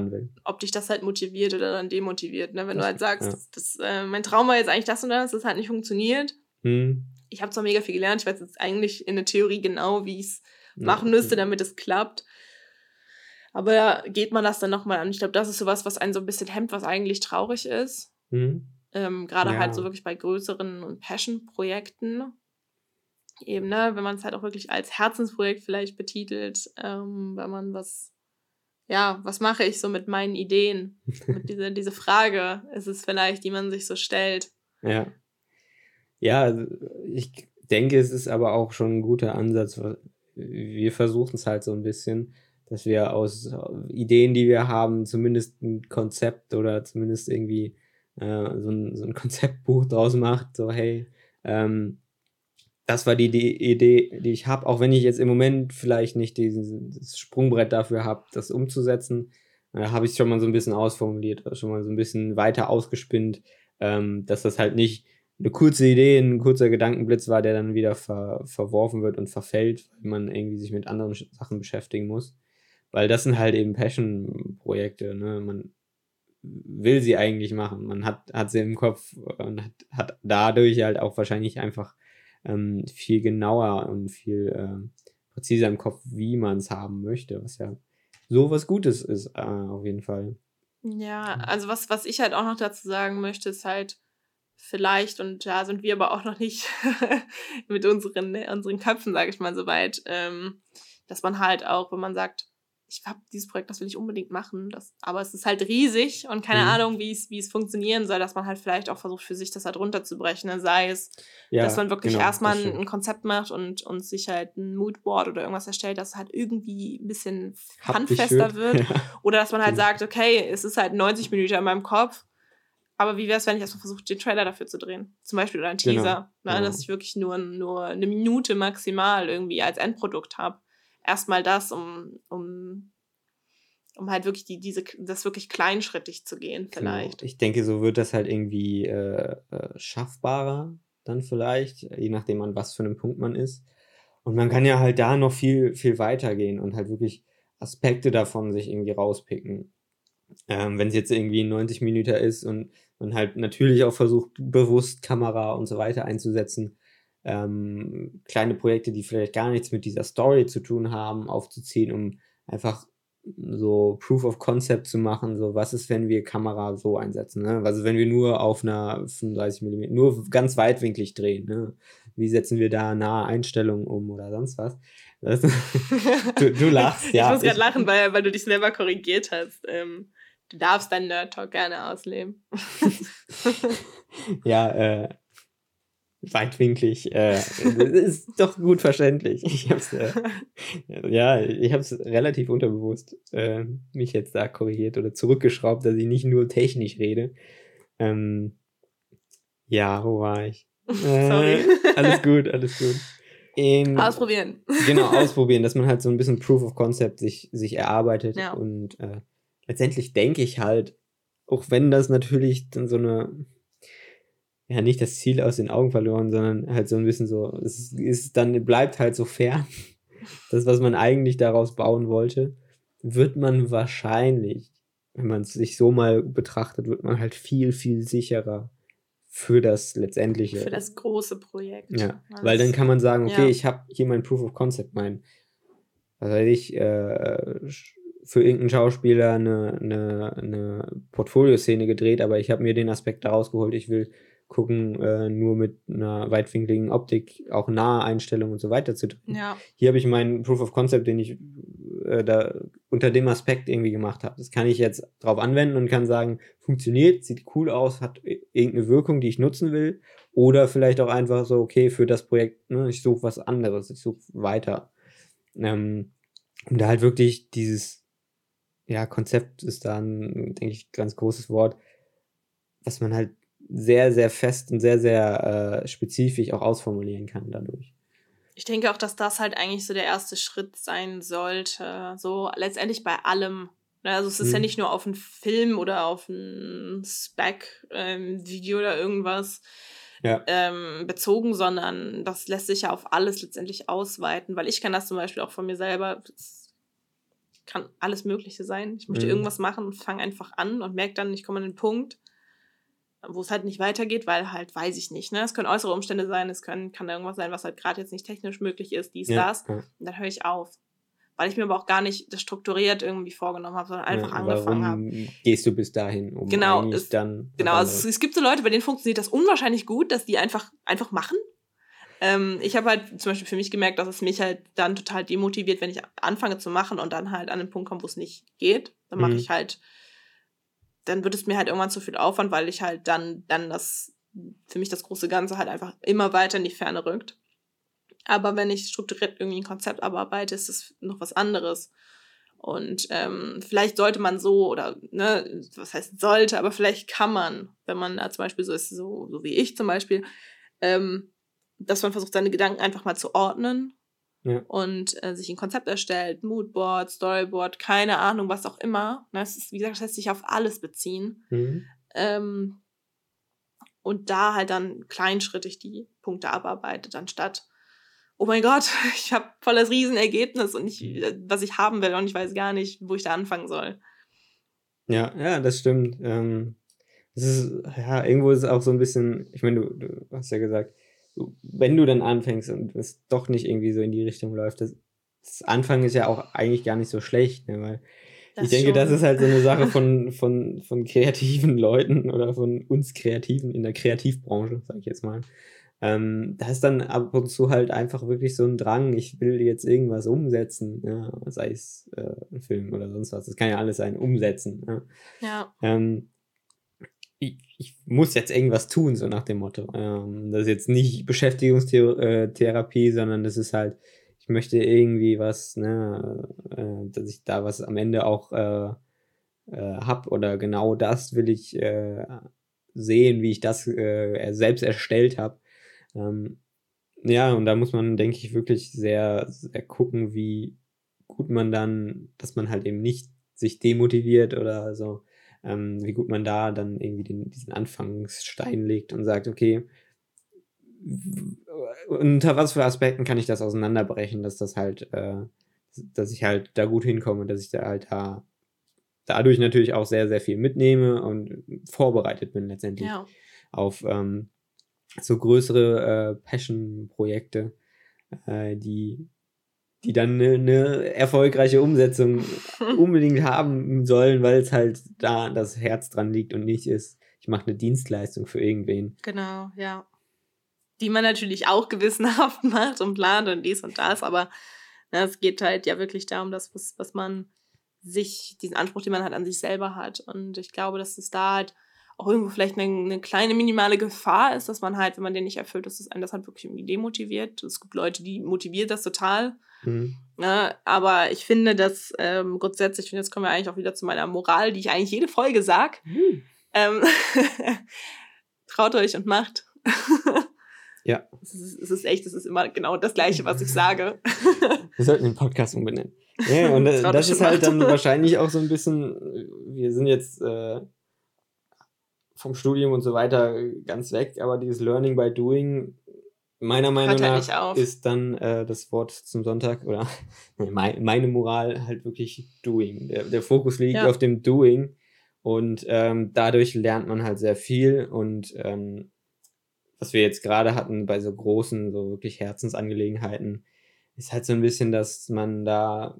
Speaker 1: ob, dich das halt motiviert oder dann demotiviert. Ne? Wenn das, du halt sagst, ja. das, das, äh, mein Traum war jetzt eigentlich das und das, das hat nicht funktioniert. Hm. Ich habe zwar mega viel gelernt, ich weiß jetzt eigentlich in der Theorie genau, wie ich es machen müsste, damit es klappt. Aber geht man das dann nochmal an? Ich glaube, das ist sowas, was einen so ein bisschen hemmt, was eigentlich traurig ist. Mhm. Ähm, Gerade ja. halt so wirklich bei größeren und Passion-Projekten. Eben, ne, wenn man es halt auch wirklich als Herzensprojekt vielleicht betitelt, ähm, wenn man was, ja, was mache ich so mit meinen Ideen? mit dieser, diese Frage ist es vielleicht, die man sich so stellt.
Speaker 2: Ja. Ja, also, ich denke, es ist aber auch schon ein guter Ansatz, wir versuchen es halt so ein bisschen, dass wir aus Ideen, die wir haben, zumindest ein Konzept oder zumindest irgendwie äh, so, ein, so ein Konzeptbuch draus macht. So, hey, ähm, das war die, die Idee, die ich habe, auch wenn ich jetzt im Moment vielleicht nicht dieses Sprungbrett dafür habe, das umzusetzen, äh, habe ich schon mal so ein bisschen ausformuliert, schon mal so ein bisschen weiter ausgespinnt, ähm, dass das halt nicht eine kurze Idee, ein kurzer Gedankenblitz war, der dann wieder ver, verworfen wird und verfällt, weil man irgendwie sich mit anderen Sachen beschäftigen muss. Weil das sind halt eben Passion-Projekte, ne? Man will sie eigentlich machen. Man hat, hat sie im Kopf und hat, hat dadurch halt auch wahrscheinlich einfach ähm, viel genauer und viel äh, präziser im Kopf, wie man es haben möchte, was ja so was Gutes ist, äh, auf jeden Fall.
Speaker 1: Ja, also was, was ich halt auch noch dazu sagen möchte, ist halt, vielleicht, und da sind wir aber auch noch nicht mit unseren, unseren Köpfen, sage ich mal, so weit, ähm, dass man halt auch, wenn man sagt, ich habe dieses Projekt, das will ich unbedingt machen, das, aber es ist halt riesig und keine mhm. Ahnung, wie es, wie es funktionieren soll, dass man halt vielleicht auch versucht, für sich das halt runterzubrechen. Ne? Sei es, ja, dass man wirklich genau, erstmal ein, Konzept macht und, und sich halt ein Moodboard oder irgendwas erstellt, dass es halt irgendwie ein bisschen handfester wird. Ja. Oder dass man halt genau. sagt, okay, es ist halt 90 Minuten in meinem Kopf aber wie wäre es, wenn ich erstmal versuche, den Trailer dafür zu drehen? Zum Beispiel oder einen genau, Teaser. Genau. Ne, Dass ich wirklich nur, nur eine Minute maximal irgendwie als Endprodukt habe. Erstmal das, um, um, um halt wirklich die, diese, das wirklich kleinschrittig zu gehen, genau. vielleicht.
Speaker 2: Genau. Ich denke, so wird das halt irgendwie äh, äh, schaffbarer dann vielleicht, je nachdem an was für einem Punkt man ist. Und man kann ja halt da noch viel, viel weiter gehen und halt wirklich Aspekte davon sich irgendwie rauspicken. Ähm, Wenn es jetzt irgendwie 90 Minuten ist und man halt natürlich auch versucht, bewusst Kamera und so weiter einzusetzen, ähm, kleine Projekte, die vielleicht gar nichts mit dieser Story zu tun haben, aufzuziehen, um einfach so Proof of Concept zu machen, so was ist, wenn wir Kamera so einsetzen, ne? Also wenn wir nur auf einer 35 mm, nur ganz weitwinklig drehen, ne? Wie setzen wir da nahe Einstellungen um oder sonst was? Das,
Speaker 1: du, du lachst, ja. Ich muss gerade lachen, weil, weil du dich selber korrigiert hast. Ähm, Du darfst deinen Nerd Talk gerne ausleben.
Speaker 2: ja, äh, weitwinklig, äh, ist doch gut verständlich. Ich hab's, äh, ja, ich hab's relativ unterbewusst äh, mich jetzt da korrigiert oder zurückgeschraubt, dass ich nicht nur technisch rede. Ähm, ja, wo war ich? Sorry. Äh, alles gut, alles gut.
Speaker 1: Ähm, ausprobieren.
Speaker 2: Genau, ausprobieren, dass man halt so ein bisschen Proof of Concept sich, sich erarbeitet ja. und äh, letztendlich denke ich halt, auch wenn das natürlich dann so eine, ja, nicht das Ziel aus den Augen verloren, sondern halt so ein bisschen so, es ist dann, bleibt halt so fern, das, was man eigentlich daraus bauen wollte, wird man wahrscheinlich, wenn man es sich so mal betrachtet, wird man halt viel, viel sicherer für das letztendliche.
Speaker 1: Für das große Projekt.
Speaker 2: Ja, weil dann kann man sagen, okay, ja. ich habe hier mein Proof of Concept, mein, was weiß ich, äh, für irgendeinen Schauspieler eine, eine, eine Portfolioszene gedreht, aber ich habe mir den Aspekt daraus geholt, ich will gucken, äh, nur mit einer weitwinkligen Optik, auch nahe Einstellungen und so weiter zu drehen. Ja. Hier habe ich meinen Proof of Concept, den ich äh, da unter dem Aspekt irgendwie gemacht habe. Das kann ich jetzt drauf anwenden und kann sagen, funktioniert, sieht cool aus, hat irgendeine Wirkung, die ich nutzen will. Oder vielleicht auch einfach so, okay, für das Projekt, ne, ich suche was anderes, ich suche weiter. Ähm, und da halt wirklich dieses, ja, Konzept ist da ein, denke ich, ganz großes Wort, was man halt sehr, sehr fest und sehr, sehr äh, spezifisch auch ausformulieren kann dadurch.
Speaker 1: Ich denke auch, dass das halt eigentlich so der erste Schritt sein sollte. So letztendlich bei allem. Ne, also es ist hm. ja mhm. nicht nur auf einen Film oder auf ein Spec-Video ähm, oder irgendwas ja. ähm, bezogen, sondern das lässt sich ja auf alles letztendlich ausweiten, weil ich kann das zum Beispiel auch von mir selber, kann alles Mögliche sein. Ich möchte hm. irgendwas machen und fange einfach an und merke dann, ich komme an den Punkt, wo es halt nicht weitergeht, weil halt, weiß ich nicht, ne? Es können äußere Umstände sein, es können, kann irgendwas sein, was halt gerade jetzt nicht technisch möglich ist, dies, ja, das. Ja. Und dann höre ich auf. Weil ich mir aber auch gar nicht das strukturiert irgendwie vorgenommen habe, sondern einfach ja, angefangen habe.
Speaker 2: Gehst du bis dahin, um
Speaker 1: genau, es, dann. Genau, also es, es, gibt so Leute, bei denen funktioniert das unwahrscheinlich gut, dass die einfach, einfach machen. Ähm, ich habe halt zum Beispiel für mich gemerkt, dass es mich halt dann total demotiviert, wenn ich anfange zu machen und dann halt an den Punkt komme, wo es nicht geht. Dann mache mhm. ich halt dann wird es mir halt irgendwann zu viel Aufwand, weil ich halt dann, dann das, für mich das große Ganze halt einfach immer weiter in die Ferne rückt. Aber wenn ich strukturiert irgendwie ein Konzept abarbeite, ist das noch was anderes. Und ähm, vielleicht sollte man so, oder ne, was heißt sollte, aber vielleicht kann man, wenn man da zum Beispiel so ist, so, so wie ich zum Beispiel, ähm, dass man versucht, seine Gedanken einfach mal zu ordnen ja. und äh, sich ein Konzept erstellt, Moodboard, Storyboard, keine Ahnung, was auch immer. Das ist, wie gesagt, das lässt sich auf alles beziehen. Mhm. Ähm, und da halt dann kleinschrittig die Punkte abarbeitet, anstatt, oh mein Gott, ich habe voll das Riesenergebnis und ich, äh, was ich haben will und ich weiß gar nicht, wo ich da anfangen soll.
Speaker 2: Ja, ja, das stimmt. Ähm, das ist, ja, irgendwo ist es auch so ein bisschen, ich meine, du, du hast ja gesagt, wenn du dann anfängst und es doch nicht irgendwie so in die Richtung läuft, das, das Anfang ist ja auch eigentlich gar nicht so schlecht, ne, weil das ich denke, schon. das ist halt so eine Sache von, von, von kreativen Leuten oder von uns Kreativen in der Kreativbranche, sag ich jetzt mal. Ähm, da ist dann ab und zu halt einfach wirklich so ein Drang, ich will jetzt irgendwas umsetzen, ja, sei es äh, ein Film oder sonst was. Das kann ja alles sein, umsetzen. Ja. ja. Ähm, ich, ich muss jetzt irgendwas tun, so nach dem Motto. Ähm, das ist jetzt nicht Beschäftigungstherapie, sondern das ist halt, ich möchte irgendwie was, ne, äh, dass ich da was am Ende auch äh, äh, hab oder genau das will ich äh, sehen, wie ich das äh, selbst erstellt habe. Ähm, ja, und da muss man, denke ich, wirklich sehr, sehr gucken, wie gut man dann, dass man halt eben nicht sich demotiviert oder so ähm, wie gut man da dann irgendwie den, diesen Anfangsstein legt und sagt, okay, unter was für Aspekten kann ich das auseinanderbrechen, dass das halt, äh, dass ich halt da gut hinkomme, dass ich da halt da dadurch natürlich auch sehr, sehr viel mitnehme und vorbereitet bin letztendlich ja. auf ähm, so größere äh, Passion-Projekte, äh, die die dann eine, eine erfolgreiche Umsetzung unbedingt haben sollen, weil es halt da das Herz dran liegt und nicht ist, ich mache eine Dienstleistung für irgendwen.
Speaker 1: Genau, ja. Die man natürlich auch gewissenhaft macht und plant und dies und das, aber na, es geht halt ja wirklich darum, dass was, was man sich, diesen Anspruch, den man halt an sich selber hat. Und ich glaube, dass es da halt auch irgendwo vielleicht eine, eine, kleine minimale Gefahr ist, dass man halt, wenn man den nicht erfüllt, dass es einen das halt wirklich irgendwie demotiviert. Es gibt Leute, die motiviert das total. Mhm. Ja, ne? aber ich finde, dass ähm, grundsätzlich, und jetzt kommen wir eigentlich auch wieder zu meiner Moral, die ich eigentlich jede Folge sag, mhm. ähm, traut euch und macht. ja. Es ist, es ist echt, es ist immer genau das Gleiche, was ich sage.
Speaker 2: wir sollten den Podcast umbenennen. Ja, und äh, das ist halt dann wahrscheinlich auch so ein bisschen, wir sind jetzt äh, vom Studium und so weiter ganz weg, aber dieses Learning by Doing, meiner Meinung halt nach, ist dann äh, das Wort zum Sonntag oder meine, meine Moral halt wirklich Doing. Der, der Fokus liegt ja. auf dem Doing und ähm, dadurch lernt man halt sehr viel und ähm, was wir jetzt gerade hatten bei so großen, so wirklich Herzensangelegenheiten, ist halt so ein bisschen, dass man da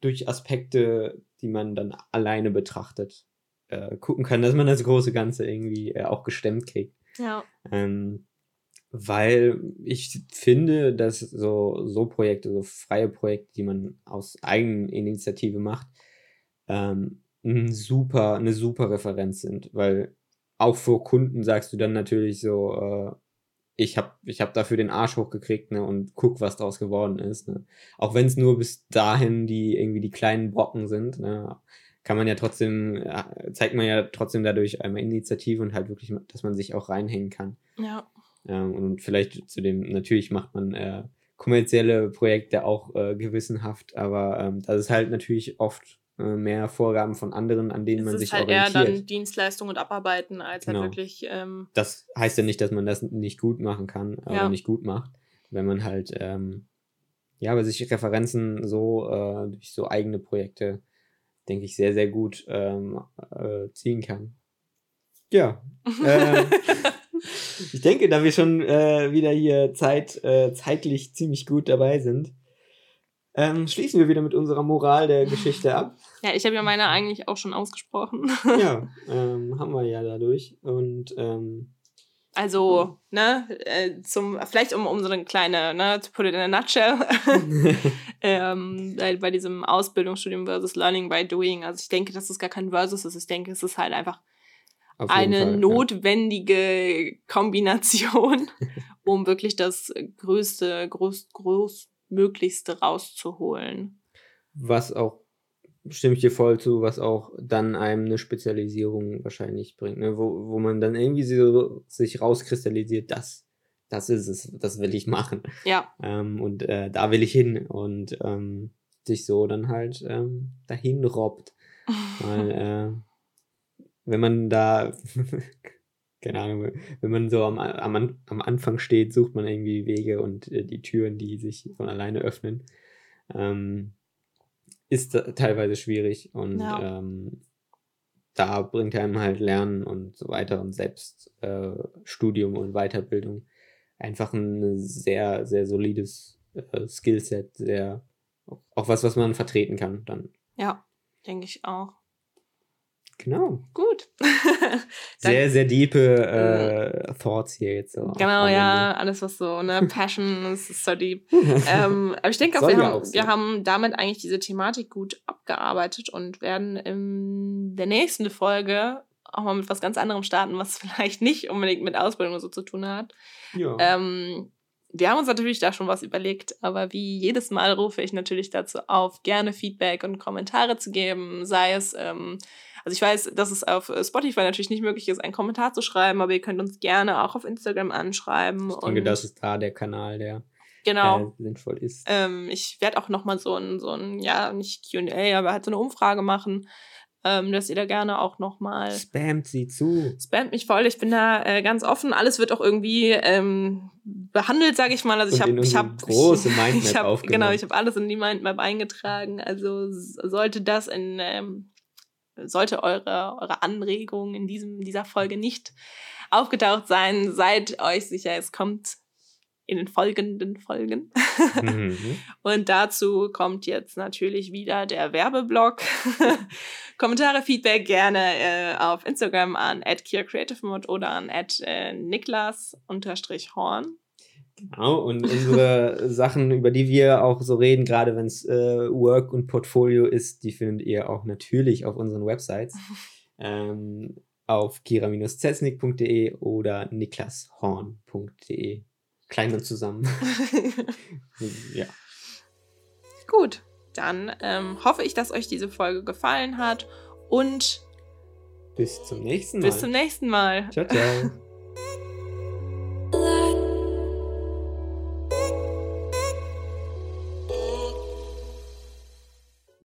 Speaker 2: durch Aspekte, die man dann alleine betrachtet, äh, gucken kann, dass man das große Ganze irgendwie äh, auch gestemmt kriegt.
Speaker 1: Ja.
Speaker 2: Ähm, weil ich finde, dass so, so Projekte, so freie Projekte, die man aus Eigeninitiative macht, ähm, ein super, eine super Referenz sind, weil auch vor Kunden sagst du dann natürlich so, äh, ich habe ich hab dafür den Arsch hochgekriegt ne, und guck, was daraus geworden ist. Ne. Auch wenn es nur bis dahin die irgendwie die kleinen Brocken sind, ne, kann man ja trotzdem, äh, zeigt man ja trotzdem dadurch einmal Initiative und halt wirklich, dass man sich auch reinhängen kann.
Speaker 1: Ja.
Speaker 2: Ähm, und vielleicht zu dem, natürlich macht man äh, kommerzielle Projekte auch äh, gewissenhaft, aber ähm, das ist halt natürlich oft äh, mehr Vorgaben von anderen, an denen es man sich halt orientiert.
Speaker 1: eher dann Dienstleistung und Abarbeiten als halt genau. halt wirklich. Ähm
Speaker 2: das heißt ja nicht, dass man das nicht gut machen kann oder ja. nicht gut macht, wenn man halt ähm, ja, aber sich Referenzen so äh, durch so eigene Projekte, denke ich, sehr, sehr gut ähm, äh, ziehen kann. Ja. ich denke, da wir schon äh, wieder hier Zeit, äh, zeitlich ziemlich gut dabei sind, ähm, schließen wir wieder mit unserer Moral der Geschichte ab.
Speaker 1: Ja, ich habe ja meine eigentlich auch schon ausgesprochen.
Speaker 2: ja, ähm, haben wir ja dadurch. Und ähm,
Speaker 1: also, ne, äh, zum, vielleicht um, um so eine kleine, ne, to put it in a nutshell, ähm, bei diesem Ausbildungsstudium versus Learning by Doing. Also ich denke, dass es gar kein Versus ist. Ich denke, es ist halt einfach eine Fall, notwendige ja. Kombination, um wirklich das größte, groß, großmöglichste rauszuholen.
Speaker 2: Was auch stimme ich dir voll zu, was auch dann einem eine Spezialisierung wahrscheinlich bringt, ne? wo, wo man dann irgendwie so sich rauskristallisiert, das, das ist es, das will ich machen.
Speaker 1: Ja.
Speaker 2: Ähm, und äh, da will ich hin und ähm, sich so dann halt ähm, dahin robbt. Weil, äh, wenn man da, keine Ahnung, wenn man so am, am, am Anfang steht, sucht man irgendwie Wege und äh, die Türen, die sich von alleine öffnen. Ähm, ist teilweise schwierig und ja. ähm, da bringt einem halt Lernen und so weiter und Selbststudium äh, und Weiterbildung einfach ein sehr, sehr solides äh, Skillset, sehr auch was, was man vertreten kann dann.
Speaker 1: Ja, denke ich auch.
Speaker 2: Genau.
Speaker 1: Gut.
Speaker 2: sehr, sehr diepe äh, Thoughts hier jetzt. So
Speaker 1: genau, ja, alles was so, ne, Passion ist so deep. ähm, aber ich denke auch, wir, haben, wir haben damit eigentlich diese Thematik gut abgearbeitet und werden in der nächsten Folge auch mal mit was ganz anderem starten, was vielleicht nicht unbedingt mit Ausbildung oder so zu tun hat. Ja. Ähm, wir haben uns natürlich da schon was überlegt, aber wie jedes Mal rufe ich natürlich dazu auf, gerne Feedback und Kommentare zu geben, sei es ähm, also ich weiß, dass es auf äh, Spotify natürlich nicht möglich ist, einen Kommentar zu schreiben, aber ihr könnt uns gerne auch auf Instagram anschreiben.
Speaker 2: Ich denke, das ist da der Kanal, der
Speaker 1: genau.
Speaker 2: Äh, sinnvoll ist.
Speaker 1: Ähm, ich werde auch nochmal so ein, so ein, ja, nicht QA, aber halt so eine Umfrage machen. Ähm, dass ihr da gerne auch nochmal.
Speaker 2: Spamt sie zu.
Speaker 1: Spamt mich voll. Ich bin da äh, ganz offen. Alles wird auch irgendwie ähm, behandelt, sage ich mal. Also ich habe, ich habe
Speaker 2: große Mindmap
Speaker 1: ich hab,
Speaker 2: aufgenommen.
Speaker 1: Genau, ich habe alles in die Mindmap eingetragen. Also sollte das in ähm, sollte eure, eure Anregung in diesem, dieser Folge nicht aufgetaucht sein, seid euch sicher, es kommt in den folgenden Folgen. Mhm. Und dazu kommt jetzt natürlich wieder der Werbeblock. Kommentare, Feedback gerne äh, auf Instagram an @creativemod oder an äh, niklas-horn.
Speaker 2: Genau, und unsere Sachen, über die wir auch so reden, gerade wenn es äh, Work und Portfolio ist, die findet ihr auch natürlich auf unseren Websites. ähm, auf kira-zesnik.de oder niklashorn.de. Klein und zusammen. ja.
Speaker 1: Gut, dann ähm, hoffe ich, dass euch diese Folge gefallen hat und
Speaker 2: bis zum nächsten Mal.
Speaker 1: Bis zum nächsten Mal.
Speaker 2: Ciao, ciao.